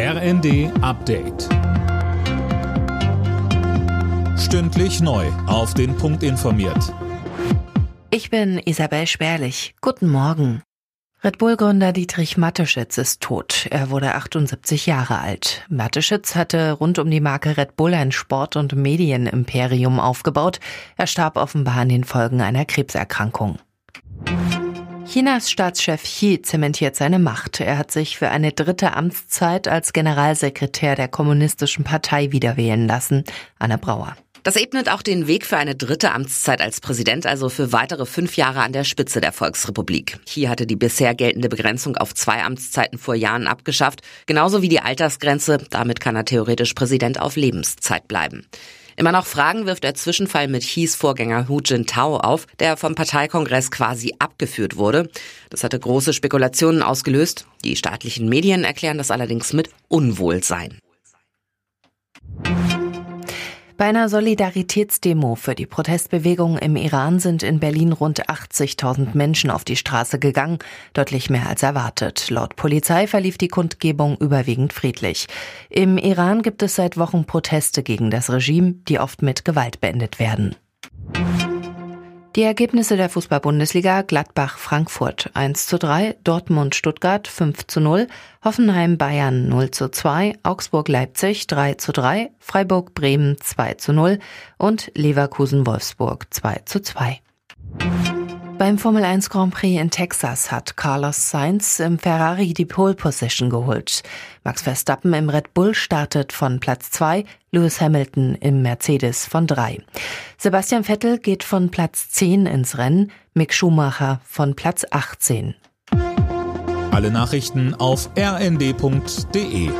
RND Update. Stündlich neu. Auf den Punkt informiert. Ich bin Isabel Spärlich. Guten Morgen. Red Bull-Gründer Dietrich Matteschitz ist tot. Er wurde 78 Jahre alt. Matteschitz hatte rund um die Marke Red Bull ein Sport- und Medienimperium aufgebaut. Er starb offenbar an den Folgen einer Krebserkrankung. Chinas Staatschef Xi zementiert seine Macht. Er hat sich für eine dritte Amtszeit als Generalsekretär der Kommunistischen Partei wiederwählen lassen. Anne Brauer. Das ebnet auch den Weg für eine dritte Amtszeit als Präsident, also für weitere fünf Jahre an der Spitze der Volksrepublik. Xi hatte die bisher geltende Begrenzung auf zwei Amtszeiten vor Jahren abgeschafft, genauso wie die Altersgrenze. Damit kann er theoretisch Präsident auf Lebenszeit bleiben. Immer noch Fragen wirft der Zwischenfall mit His Vorgänger Hu Jintao auf, der vom Parteikongress quasi abgeführt wurde. Das hatte große Spekulationen ausgelöst. Die staatlichen Medien erklären das allerdings mit Unwohlsein. Bei einer Solidaritätsdemo für die Protestbewegung im Iran sind in Berlin rund 80.000 Menschen auf die Straße gegangen, deutlich mehr als erwartet. Laut Polizei verlief die Kundgebung überwiegend friedlich. Im Iran gibt es seit Wochen Proteste gegen das Regime, die oft mit Gewalt beendet werden. Die Ergebnisse der Fußball-Bundesliga Gladbach Frankfurt 1 zu 3, Dortmund Stuttgart 5 zu 0, Hoffenheim Bayern 0 zu 2, Augsburg Leipzig 3 zu 3, Freiburg Bremen 2 zu 0 und Leverkusen Wolfsburg 2 zu 2. Beim Formel 1 Grand Prix in Texas hat Carlos Sainz im Ferrari die Pole Position geholt. Max Verstappen im Red Bull startet von Platz 2, Lewis Hamilton im Mercedes von 3. Sebastian Vettel geht von Platz 10 ins Rennen, Mick Schumacher von Platz 18. Alle Nachrichten auf rnd.de